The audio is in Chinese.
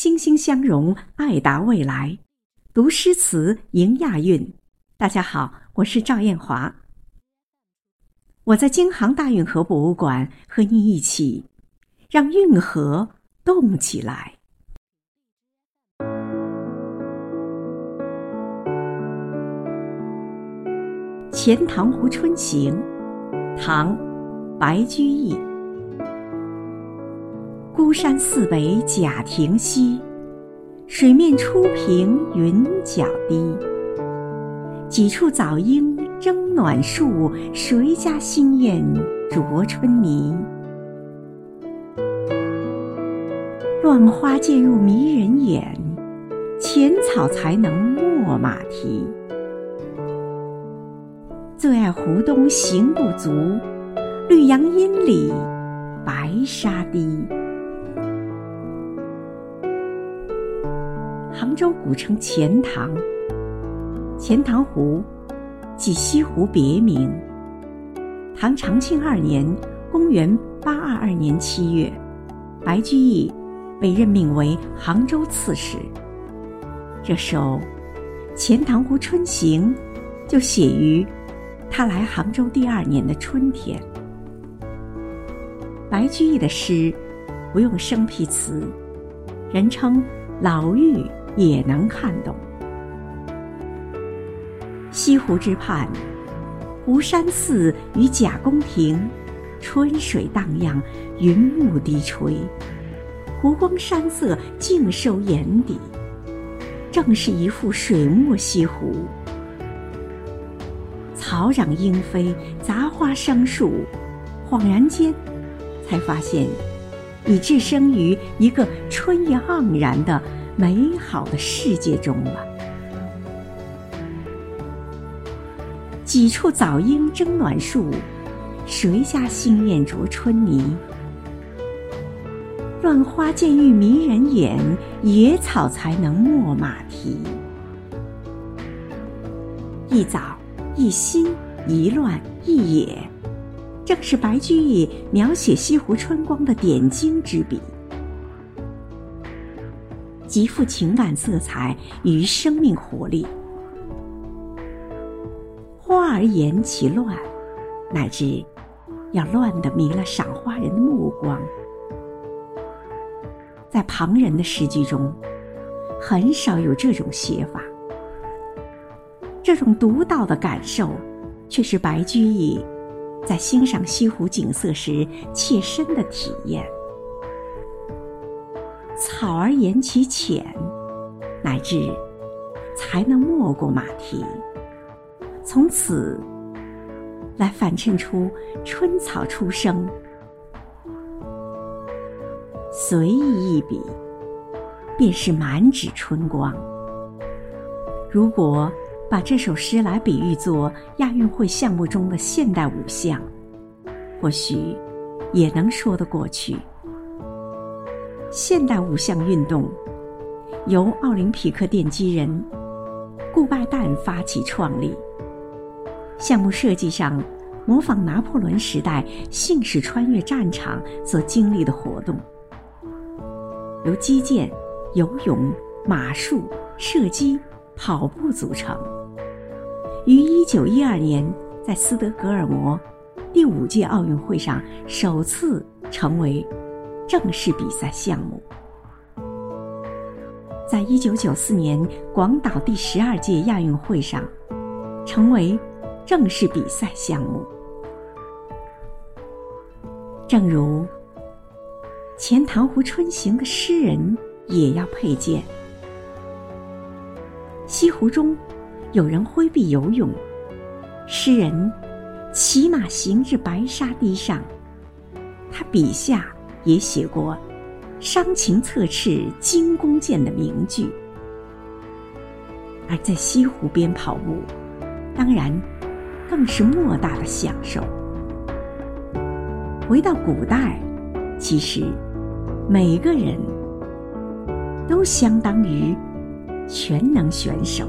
心心相融，爱达未来。读诗词，迎亚运。大家好，我是赵艳华。我在京杭大运河博物馆和你一起，让运河动起来。《钱塘湖春行》，唐·白居易。孤山寺北贾亭西，水面初平云脚低。几处早莺争暖树，谁家新燕啄春泥？乱花渐入迷人眼，浅草才能没马蹄。最爱湖东行不足，绿杨阴里白沙堤。杭州古称钱塘，钱塘湖即西湖别名。唐长庆二年（公元822年）七月，白居易被任命为杭州刺史。这首《钱塘湖春行》就写于。他来杭州第二年的春天，白居易的诗不用生僻词，人称老妪也能看懂。西湖之畔，湖山寺与贾公亭，春水荡漾，云雾低垂，湖光山色尽收眼底，正是一幅水墨西湖。草长莺飞，杂花生树，恍然间，才发现已置身于一个春意盎然的美好的世界中了。几处早莺争暖树，谁家新燕啄春泥？乱花渐欲迷人眼，野草才能没马蹄。一早。一新一乱一野，正是白居易描写西湖春光的点睛之笔，极富情感色彩与生命活力。花儿言其乱，乃至要乱得迷了赏花人的目光。在旁人的诗句中，很少有这种写法。这种独到的感受，却是白居易在欣赏西湖景色时切身的体验。草儿言其浅，乃至才能没过马蹄，从此来反衬出春草初生。随意一笔，便是满纸春光。如果。把这首诗来比喻作亚运会项目中的现代舞项，或许也能说得过去。现代五项运动。由奥林匹克奠基人顾拜旦发起创立，项目设计上模仿拿破仑时代信使穿越战场所经历的活动，由击剑、游泳、马术、射击、跑步组成。于一九一二年在斯德哥尔摩第五届奥运会上首次成为正式比赛项目，在一九九四年广岛第十二届亚运会上成为正式比赛项目。正如《钱塘湖春行》的诗人也要佩剑，西湖中。有人挥臂游泳，诗人骑马行至白沙堤上，他笔下也写过“伤情侧翅惊弓箭”的名句。而在西湖边跑步，当然更是莫大的享受。回到古代，其实每个人都相当于全能选手。